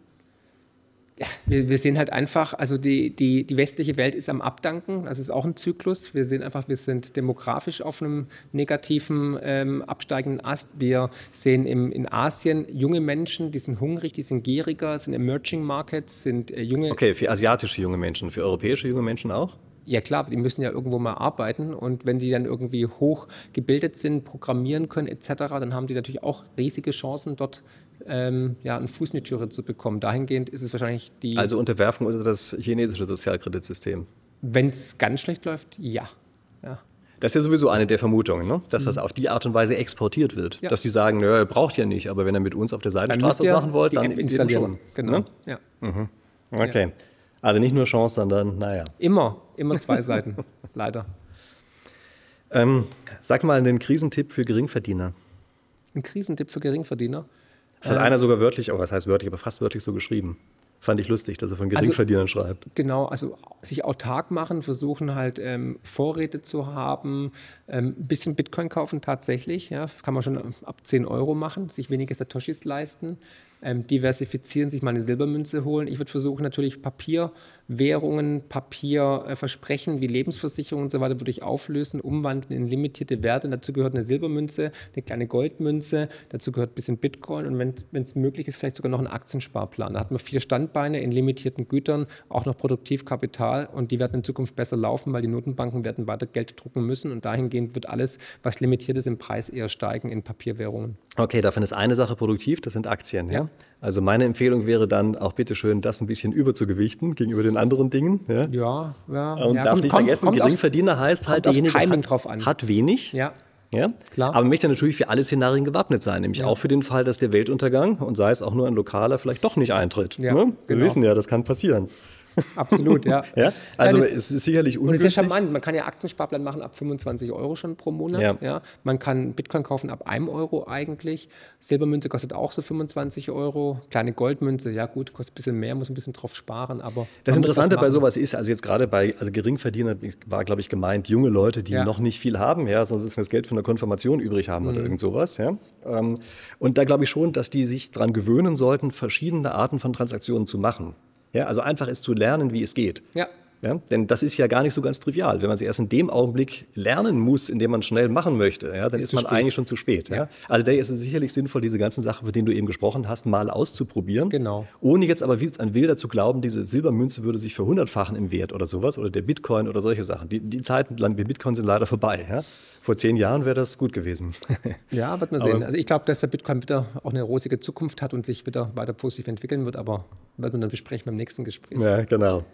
Speaker 1: Wir, wir, sehen halt einfach, also die, die, die westliche Welt ist am Abdanken, das ist auch ein Zyklus. Wir sehen einfach, wir sind demografisch auf einem negativen, ähm, absteigenden Ast. Wir sehen im, in Asien junge Menschen, die sind hungrig, die sind gieriger, sind Emerging Markets, sind äh, junge.
Speaker 2: Okay, für asiatische junge Menschen, für europäische junge Menschen auch?
Speaker 1: Ja klar, die müssen ja irgendwo mal arbeiten und wenn die dann irgendwie hoch gebildet sind, programmieren können etc., dann haben die natürlich auch riesige Chancen, dort ähm, ja, einen Fuß in die Türe zu bekommen. Dahingehend ist es wahrscheinlich die...
Speaker 2: Also Unterwerfung unter das chinesische Sozialkreditsystem.
Speaker 1: Wenn es ganz schlecht läuft, ja. ja.
Speaker 2: Das ist ja sowieso eine der Vermutungen, ne? dass mhm. das auf die Art und Weise exportiert wird. Ja. Dass die sagen, nö, er braucht ja nicht, aber wenn er mit uns auf der Seitenstraße was machen wollt, dann
Speaker 1: installieren. Schon,
Speaker 2: genau. Ne? Ja. Mhm. Okay. Ja. Also nicht nur Chance, sondern naja.
Speaker 1: Immer, immer zwei Seiten, leider.
Speaker 2: Ähm, sag mal einen Krisentipp für Geringverdiener.
Speaker 1: Ein Krisentipp für Geringverdiener?
Speaker 2: Das hat ähm, einer sogar wörtlich, oh, was heißt wörtlich, aber fast wörtlich so geschrieben. Fand ich lustig, dass er von also Geringverdienern also, schreibt.
Speaker 1: Genau, also sich autark machen, versuchen halt ähm, Vorräte zu haben, ähm, ein bisschen Bitcoin kaufen tatsächlich, ja, kann man schon ab 10 Euro machen, sich weniger Satoshis leisten, ähm, diversifizieren, sich mal eine Silbermünze holen. Ich würde versuchen, natürlich Papierwährungen, Papierversprechen wie Lebensversicherungen und so weiter würde ich auflösen, umwandeln in limitierte Werte. Und dazu gehört eine Silbermünze, eine kleine Goldmünze, dazu gehört ein bisschen Bitcoin und wenn es möglich ist, vielleicht sogar noch einen Aktiensparplan. Da hat man vier Standbeine in limitierten Gütern, auch noch Produktivkapital und die werden in Zukunft besser laufen, weil die Notenbanken werden weiter Geld drucken müssen und dahingehend wird alles, was limitiert ist, im Preis eher steigen in Papierwährungen.
Speaker 2: Okay, davon ist eine Sache produktiv, das sind Aktien. Ja? Also meine Empfehlung wäre dann auch bitteschön, das ein bisschen überzugewichten gegenüber den anderen Dingen. Ja,
Speaker 1: ja. ja
Speaker 2: Und
Speaker 1: ja,
Speaker 2: darf kommt, nicht kommt, vergessen, kommt Geringverdiener aufs, heißt halt,
Speaker 1: derjenige hat,
Speaker 2: hat wenig.
Speaker 1: Ja.
Speaker 2: Ja, klar. Aber möchte natürlich für alle Szenarien gewappnet sein, nämlich ja. auch für den Fall, dass der Weltuntergang und sei es auch nur ein lokaler vielleicht doch nicht eintritt. Ja, ne? Wir genau. wissen ja, das kann passieren.
Speaker 1: Absolut, ja.
Speaker 2: ja? Also ja, es ist sicherlich ungünstig.
Speaker 1: Und es ist ja charmant. Man kann ja Aktiensparplan machen ab 25 Euro schon pro Monat. Ja. ja. Man kann Bitcoin kaufen ab 1 Euro eigentlich. Silbermünze kostet auch so 25 Euro. Kleine Goldmünze, ja gut, kostet ein bisschen mehr, muss ein bisschen drauf sparen. Aber
Speaker 2: das Interessante bei sowas ist, also jetzt gerade bei also Geringverdiener war, glaube ich, gemeint, junge Leute, die noch nicht viel haben, ja, sonst das Geld von der Konfirmation übrig haben mhm. oder irgend sowas. Ja. Ähm, und da glaube ich schon, dass die sich daran gewöhnen sollten, verschiedene Arten von Transaktionen zu machen. Ja, also einfach ist zu lernen, wie es geht.
Speaker 1: Ja.
Speaker 2: Ja, denn das ist ja gar nicht so ganz trivial. Wenn man sie erst in dem Augenblick lernen muss, in dem man schnell machen möchte, ja, dann ist, ist man spät. eigentlich schon zu spät. Ja. Also da ist es sicherlich sinnvoll, diese ganzen Sachen, von denen du eben gesprochen hast, mal auszuprobieren.
Speaker 1: Genau.
Speaker 2: Ohne jetzt aber wie ein Wilder zu glauben, diese Silbermünze würde sich verhundertfachen im Wert oder sowas oder der Bitcoin oder solche Sachen. Die, die Zeiten wie Bitcoin sind leider vorbei. Ja. Vor zehn Jahren wäre das gut gewesen.
Speaker 1: ja, wird man sehen. also ich glaube, dass der Bitcoin wieder auch eine rosige Zukunft hat und sich wieder weiter positiv entwickeln wird, aber wird man dann besprechen beim nächsten Gespräch.
Speaker 2: Ja, genau.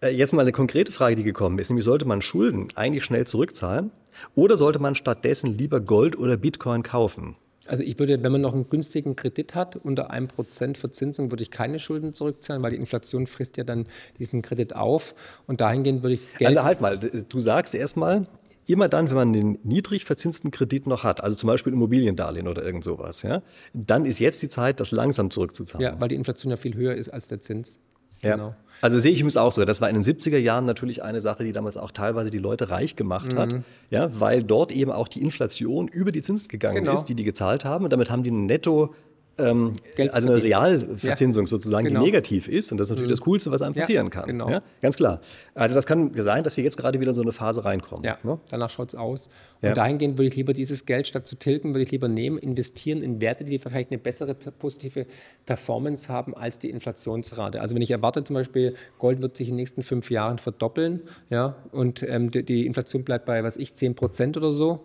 Speaker 2: Äh, jetzt mal eine konkrete Frage, die gekommen ist, nämlich sollte man Schulden eigentlich schnell zurückzahlen oder sollte man stattdessen lieber Gold oder Bitcoin kaufen?
Speaker 1: Also ich würde, wenn man noch einen günstigen Kredit hat, unter einem Prozent Verzinsung, würde ich keine Schulden zurückzahlen, weil die Inflation frisst ja dann diesen Kredit auf. Und dahingehend würde ich
Speaker 2: Geld... Also halt mal, du sagst erstmal, immer dann, wenn man den niedrig verzinsten Kredit noch hat, also zum Beispiel Immobiliendarlehen oder irgend sowas, ja, dann ist jetzt die Zeit, das langsam zurückzuzahlen.
Speaker 1: Ja, weil die Inflation ja viel höher ist als der Zins.
Speaker 2: Ja. Genau. Also sehe ich es auch so. Das war in den 70er Jahren natürlich eine Sache, die damals auch teilweise die Leute reich gemacht mhm. hat, ja, weil dort eben auch die Inflation über die Zinsen gegangen genau. ist, die die gezahlt haben. Und damit haben die ein netto ähm, also eine Realverzinsung ja. sozusagen, genau. die negativ ist. Und das ist natürlich mhm. das Coolste, was einem passieren ja, kann.
Speaker 1: Genau. Ja?
Speaker 2: Ganz klar. Also das kann sein, dass wir jetzt gerade wieder in so eine Phase reinkommen.
Speaker 1: Ja, ne? danach schaut es aus. Und dahingehend würde ich lieber dieses Geld statt zu tilgen, würde ich lieber nehmen, investieren in Werte, die vielleicht eine bessere positive Performance haben als die Inflationsrate. Also wenn ich erwarte zum Beispiel, Gold wird sich in den nächsten fünf Jahren verdoppeln ja, und ähm, die, die Inflation bleibt bei, was ich, 10 Prozent oder so,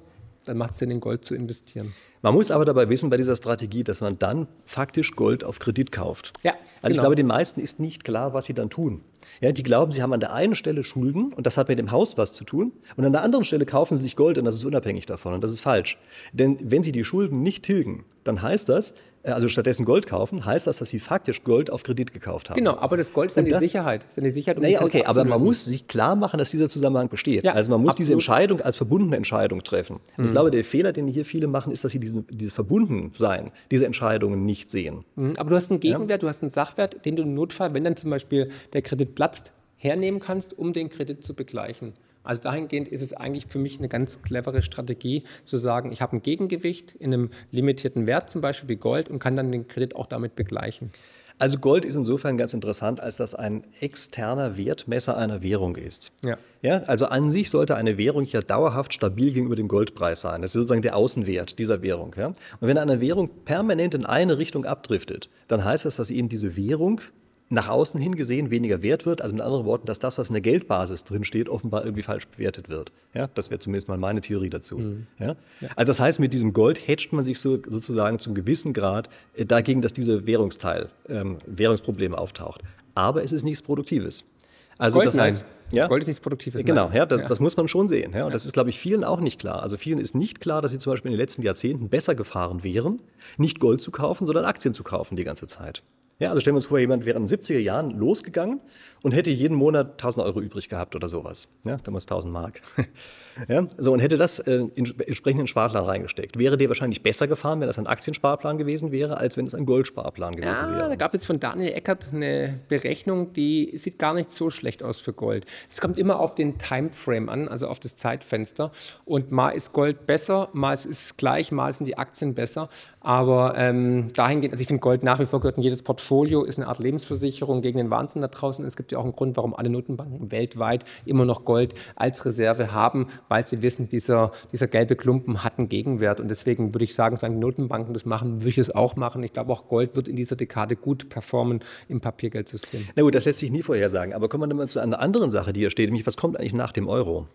Speaker 1: dann macht es Sinn, in Gold zu investieren.
Speaker 2: Man muss aber dabei wissen bei dieser Strategie, dass man dann faktisch Gold auf Kredit kauft.
Speaker 1: Ja,
Speaker 2: also
Speaker 1: genau.
Speaker 2: ich glaube, den meisten ist nicht klar, was sie dann tun. Ja, die glauben, sie haben an der einen Stelle Schulden und das hat mit dem Haus was zu tun. Und an der anderen Stelle kaufen sie sich Gold und das ist unabhängig davon. Und das ist falsch. Denn wenn sie die Schulden nicht tilgen, dann heißt das, also stattdessen Gold kaufen, heißt das, dass sie faktisch Gold auf Kredit gekauft haben.
Speaker 1: Genau, aber das Gold ist dann
Speaker 2: Und
Speaker 1: die
Speaker 2: das-
Speaker 1: Sicherheit. Ist dann die Sicherheit, um
Speaker 2: Naja, okay, aber man muss sich klar machen, dass dieser Zusammenhang besteht.
Speaker 1: Ja,
Speaker 2: also man muss diese
Speaker 1: absolut.
Speaker 2: Entscheidung als verbundene Entscheidung treffen. Und ich glaube, der Fehler, den hier viele machen, ist, dass sie diesen, dieses Verbundensein, diese Entscheidungen nicht sehen.
Speaker 1: Mhm, Aber du hast einen Gegenwert, du hast einen Sachwert, den du im Notfall, wenn dann zum Beispiel der Kredit platzt, hernehmen kannst, um den Kredit zu begleichen. Also dahingehend ist es eigentlich für mich eine ganz clevere Strategie, zu sagen, ich habe ein Gegengewicht in einem limitierten Wert, zum Beispiel wie Gold, und kann dann den Kredit auch damit begleichen.
Speaker 2: Also Gold ist insofern ganz interessant, als das ein externer Wertmesser einer Währung ist.
Speaker 1: Ja.
Speaker 2: Ja, also an sich sollte eine Währung ja dauerhaft stabil gegenüber dem Goldpreis sein. Das ist sozusagen der Außenwert dieser Währung. Ja? Und wenn eine Währung permanent in eine Richtung abdriftet, dann heißt das, dass eben diese Währung nach außen hin gesehen weniger wert wird. Also mit anderen Worten, dass das, was in der Geldbasis drin steht, offenbar irgendwie falsch bewertet wird. Ja, das wäre zumindest mal meine Theorie dazu. Ja? Also das heißt, mit diesem Gold hedgt man sich so, sozusagen zum gewissen Grad äh, dagegen, dass dieser Währungsteil, ähm, Währungsproblem auftaucht. Aber es ist nichts Produktives. Also
Speaker 1: Gold,
Speaker 2: das heißt,
Speaker 1: nein.
Speaker 2: ja,
Speaker 1: Gold ist nichts Produktives.
Speaker 2: Genau,
Speaker 1: nein.
Speaker 2: ja, das, das muss man schon sehen. Ja. Und das ist, glaube ich, vielen auch nicht klar. Also vielen ist nicht klar, dass sie zum Beispiel in den letzten Jahrzehnten besser gefahren wären, nicht Gold zu kaufen, sondern Aktien zu kaufen die ganze Zeit. Ja, also stellen wir uns vor, jemand wäre in den 70er Jahren losgegangen und hätte jeden Monat 1000 Euro übrig gehabt oder sowas. Ja, damals 1000 Mark. ja, so und hätte das äh, in entsprechenden Sparplan reingesteckt. Wäre der wahrscheinlich besser gefahren, wenn das ein Aktiensparplan gewesen wäre, als wenn es ein Goldsparplan gewesen
Speaker 1: Ja,
Speaker 2: wäre.
Speaker 1: da gab es von Daniel Eckert eine Berechnung, die sieht gar nicht so schlecht aus für Gold. Es kommt immer auf den Timeframe an, also auf das Zeitfenster. Und mal ist Gold besser, mal ist es gleich, mal sind die Aktien besser. Aber ähm, dahingehend, also ich finde Gold nach wie vor gehört in jedes Portfolio, ist eine Art Lebensversicherung gegen den Wahnsinn da draußen. Es gibt ja auch einen Grund, warum alle Notenbanken weltweit immer noch Gold als Reserve haben, weil sie wissen, dieser, dieser gelbe Klumpen hat einen Gegenwert. Und deswegen würde ich sagen, solange Notenbanken das machen, würde ich es auch machen. Ich glaube, auch Gold wird in dieser Dekade gut performen im Papiergeldsystem.
Speaker 2: Na gut, das lässt sich nie vorhersagen. Aber kommen wir mal zu einer anderen Sache, die hier steht, nämlich was kommt eigentlich nach dem Euro?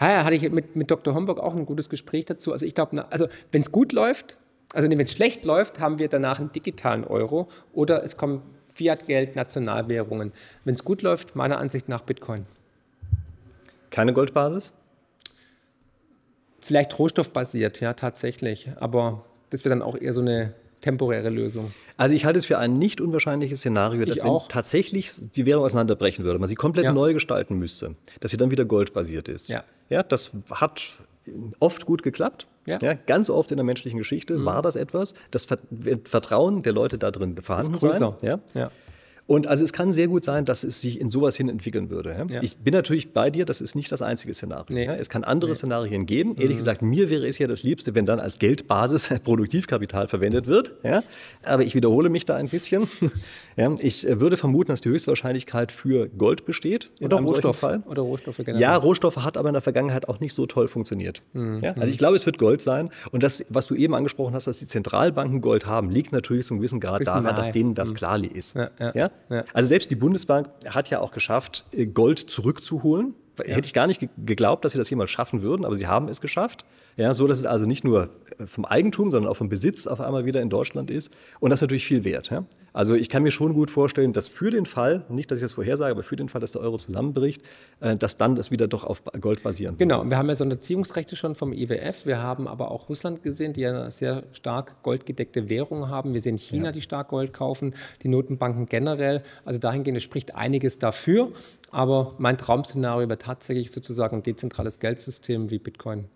Speaker 1: Ja, hatte ich mit, mit Dr. Homburg auch ein gutes Gespräch dazu. Also ich glaube, also wenn es gut läuft, also wenn es schlecht läuft, haben wir danach einen digitalen Euro oder es kommen Fiat-Geld, Nationalwährungen. Wenn es gut läuft, meiner Ansicht nach Bitcoin.
Speaker 2: Keine Goldbasis?
Speaker 1: Vielleicht rohstoffbasiert, ja, tatsächlich. Aber das wäre dann auch eher so eine temporäre Lösung.
Speaker 2: Also ich halte es für ein nicht unwahrscheinliches Szenario, dass wenn
Speaker 1: auch.
Speaker 2: tatsächlich die Währung auseinanderbrechen würde, man sie komplett
Speaker 1: Ja.
Speaker 2: neu gestalten müsste, dass sie dann wieder goldbasiert ist.
Speaker 1: Ja.
Speaker 2: ja das hat oft gut geklappt.
Speaker 1: Ja.
Speaker 2: ganz oft in der menschlichen Geschichte war das etwas. Das Ver- Vertrauen der Leute da drin vorhanden sein.
Speaker 1: größer.
Speaker 2: Ja?
Speaker 1: Ja.
Speaker 2: Und also es kann sehr gut sein, dass es sich in sowas hin entwickeln würde. Ja? Ich bin natürlich bei dir, das ist nicht das einzige Szenario.
Speaker 1: Nee.
Speaker 2: Es kann andere Szenarien geben. Ehrlich gesagt, mir wäre es ja das Liebste, wenn dann als Geldbasis Produktivkapital verwendet wird. Ja? Aber ich wiederhole mich da ein bisschen. ja? Ich äh, würde vermuten, dass die Höchstwahrscheinlichkeit für Gold besteht. in
Speaker 1: Oder
Speaker 2: einem solchen
Speaker 1: Rohstoff.
Speaker 2: Fall.
Speaker 1: Oder Rohstoffe generell.
Speaker 2: Ja, Rohstoffe hat aber in der Vergangenheit auch nicht so toll funktioniert.
Speaker 1: Mhm.
Speaker 2: Also ich glaube, es wird Gold sein. Und das, was du eben angesprochen hast, dass die Zentralbanken Gold haben, liegt natürlich zu einem gewissen Grad daran,
Speaker 1: nahe.
Speaker 2: dass denen das klar ist.
Speaker 1: Ja,
Speaker 2: Also selbst die Bundesbank hat ja auch geschafft, Gold zurückzuholen. Hätte ich gar nicht ge- geglaubt, dass sie das jemals schaffen würden, aber sie haben es geschafft. Ja, so dass es also nicht nur äh, vom Eigentum, sondern auch vom Besitz auf einmal wieder in Deutschland ist. Und das ist natürlich viel wert. Ja? Also ich kann mir schon gut vorstellen, dass für den Fall, nicht, dass ich das vorhersage, aber für den Fall, dass der Euro zusammenbricht, äh, dass dann das wieder doch auf Gold basieren wird.
Speaker 1: Genau, wir haben ja Sonderziehungsrechte schon vom IWF. Wir haben aber auch Russland gesehen, die ja eine sehr stark goldgedeckte Währung haben. Wir sehen China, die stark Gold kaufen, die Notenbanken generell. Also dahingehend spricht einiges dafür. Aber mein Traum-Szenario wäre tatsächlich sozusagen ein dezentrales Geldsystem wie Bitcoin.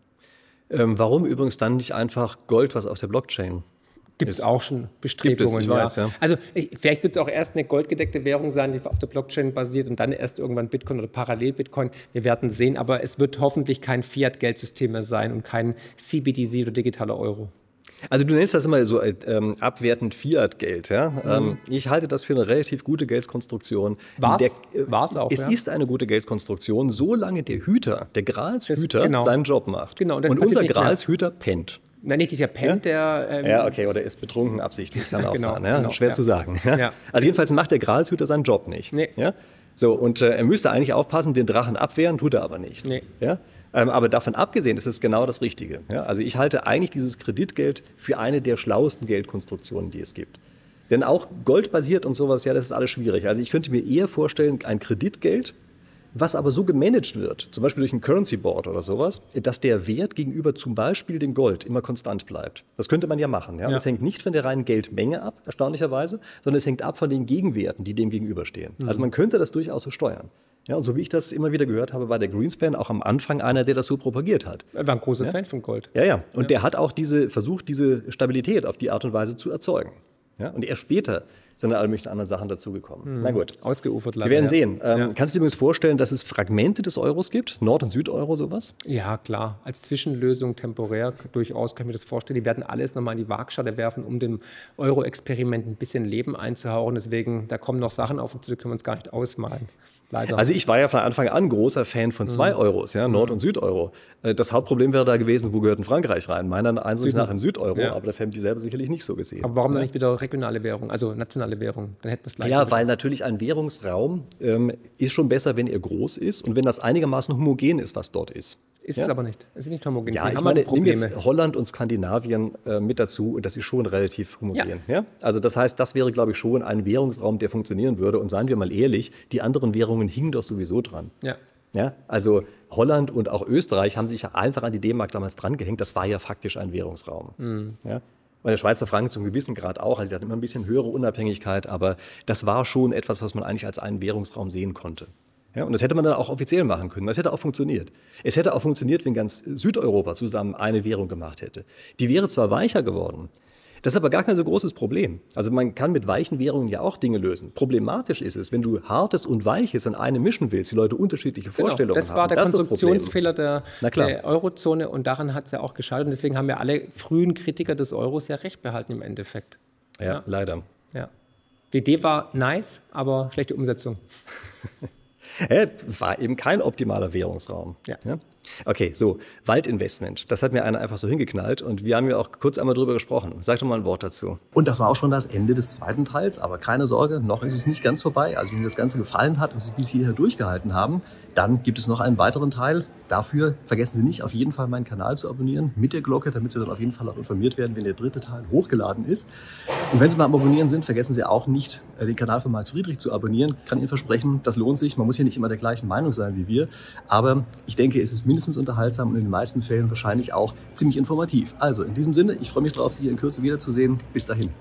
Speaker 2: Ähm, warum übrigens dann nicht einfach Gold, was auf der Blockchain
Speaker 1: Gibt es auch schon Bestrebungen.
Speaker 2: ich weiß, ja.
Speaker 1: Also ich, vielleicht wird es auch erst eine goldgedeckte Währung sein, die auf der Blockchain basiert und dann erst irgendwann Bitcoin oder parallel Bitcoin. Wir werden sehen, aber es wird hoffentlich kein Fiat-Geldsystem mehr sein und kein CBDC oder digitaler Euro.
Speaker 2: Also du nennst das immer so äh, ähm, abwertend Fiat-Geld. Ja?
Speaker 1: Mhm.
Speaker 2: Ähm, ich halte das für eine relativ gute? Der- äh,
Speaker 1: War's auch,
Speaker 2: Es
Speaker 1: ja.
Speaker 2: ist eine gute Geldkonstruktion, solange der Hüter, der Gralshüter,
Speaker 1: genau.
Speaker 2: seinen Job macht.
Speaker 1: Genau, und
Speaker 2: und unser. Gralshüter pennt.
Speaker 1: Nein, nicht dieser Pen, der. Ähm,
Speaker 2: Ja, okay, oder ist betrunken absichtlich, kann auch
Speaker 1: Genau,
Speaker 2: sein. Ja?
Speaker 1: genau,
Speaker 2: Schwer
Speaker 1: ja.
Speaker 2: zu sagen. Ja?
Speaker 1: Ja.
Speaker 2: Also jedenfalls macht der Gralshüter seinen Job nicht.
Speaker 1: Nee.
Speaker 2: Ja? So, und äh, er müsste eigentlich aufpassen, den Drachen abwehren, tut er aber nicht.
Speaker 1: Nee.
Speaker 2: Ja? Ähm, aber davon abgesehen ist es genau das Richtige. Ja? Also ich halte eigentlich dieses Kreditgeld für eine der schlauesten Geldkonstruktionen, die es gibt. Denn auch goldbasiert und sowas, ja, das ist alles schwierig. Also ich könnte mir eher vorstellen, ein Kreditgeld, was aber so gemanagt wird, zum Beispiel durch ein Currency Board oder sowas, dass der Wert gegenüber zum Beispiel dem Gold immer konstant bleibt. Das könnte man ja machen. Ja? ja. Das hängt nicht von der reinen Geldmenge ab, erstaunlicherweise, sondern es hängt ab von den Gegenwerten, die dem gegenüberstehen. Mhm. Also man könnte das durchaus so steuern. Ja, und so wie ich das immer wieder gehört habe, war der Greenspan auch am Anfang einer, der das so propagiert hat.
Speaker 1: Er war ein großer ja? Fan von Gold.
Speaker 2: Ja, ja. Und ja. der hat auch diese, versucht, diese Stabilität auf die Art und Weise zu erzeugen. Ja? Und erst später sind alle möglichen anderen Sachen dazugekommen.
Speaker 1: Hm. Na gut. Ausgeufert
Speaker 2: leider. Wir werden sehen. Ähm, ja. Kannst du dir übrigens vorstellen, dass es Fragmente des Euros gibt? Nord- und Südeuro, sowas?
Speaker 1: Ja, klar. Als Zwischenlösung temporär durchaus kann ich mir das vorstellen. Die werden alles nochmal in die Waagschale werfen, um dem Euro-Experiment ein bisschen Leben einzuhauchen. Deswegen, da kommen noch Sachen auf uns zu, die können wir uns gar nicht ausmalen.
Speaker 2: Leider. Also ich war ja von Anfang an großer Fan von zwei mhm. Euros, ja, Nord- und Südeuro. Äh, das Hauptproblem wäre da gewesen, wo gehört denn Frankreich rein? Meiner Ansicht nach im Südeuro, ja. aber das haben die selber sicherlich nicht so gesehen.
Speaker 1: Aber warum
Speaker 2: ja?
Speaker 1: dann nicht wieder regionale Währung, also nationale Währung?
Speaker 2: Dann hätten wir es gleich. Ja, weil natürlich ein Währungsraum ähm, ist schon besser, wenn er groß ist und wenn das einigermaßen homogen ist, was dort ist.
Speaker 1: Ist
Speaker 2: ja?
Speaker 1: es aber nicht. Es ist nicht homogen.
Speaker 2: Ja, Sie ich meine, nimm jetzt Holland und Skandinavien äh, mit dazu und das ist schon relativ homogen. Ja. ja. Also das heißt, das wäre, glaube ich, schon ein Währungsraum, der funktionieren würde. Und seien wir mal ehrlich, die anderen Währungen hingen doch sowieso dran.
Speaker 1: Ja.
Speaker 2: Ja, also Holland und auch Österreich haben sich ja einfach an die D-Mark damals drangehängt. Das war ja faktisch ein Währungsraum. Mhm. Ja? Der Schweizer Franken zum gewissen Grad auch. Also die hatten immer ein bisschen höhere Unabhängigkeit, aber das war schon etwas, was man eigentlich als einen Währungsraum sehen konnte. Ja, und das hätte man dann auch offiziell machen können. Das hätte auch funktioniert. Es hätte auch funktioniert, wenn ganz Südeuropa zusammen eine Währung gemacht hätte. Die wäre zwar weicher geworden, das ist aber gar kein so großes Problem. Also man kann mit weichen Währungen ja auch Dinge lösen. Problematisch ist es, wenn du hartes und weiches in eine mischen willst, die Leute unterschiedliche genau, Vorstellungen
Speaker 1: das haben. War das war der Konstruktionsfehler der, der, Eurozone und daran hat es ja auch gescheitert. Und deswegen haben ja alle frühen Kritiker des Euros ja recht behalten im Endeffekt.
Speaker 2: Ja, ja. leider.
Speaker 1: Ja. Die Idee war nice, aber schlechte Umsetzung.
Speaker 2: war eben kein optimaler Währungsraum.
Speaker 1: Ja. ja.
Speaker 2: Okay, so, Waldinvestment. Das hat mir einer einfach so hingeknallt und wir haben ja auch kurz einmal drüber gesprochen. Sag doch mal ein Wort dazu.
Speaker 3: Und das war auch schon das Ende des zweiten Teils, aber keine Sorge, noch ist es nicht ganz vorbei. Also wenn Ihnen das Ganze gefallen hat und Sie bis hierher durchgehalten haben, dann gibt es noch einen weiteren Teil. Dafür vergessen Sie nicht, auf jeden Fall meinen Kanal zu abonnieren mit der Glocke, damit Sie dann auf jeden Fall auch informiert werden, wenn der dritte Teil hochgeladen ist. Und wenn Sie mal am Abonnieren sind, vergessen Sie auch nicht, äh, den Kanal von Marc Friedrich zu abonnieren. Ich kann Ihnen versprechen, das lohnt sich. Man muss hier nicht immer der gleichen Meinung sein wie wir. Aber ich denke, es ist mindestens unterhaltsam und in den meisten Fällen wahrscheinlich auch ziemlich informativ. Also in diesem Sinne, ich freue mich darauf, Sie hier in Kürze wiederzusehen. Bis dahin.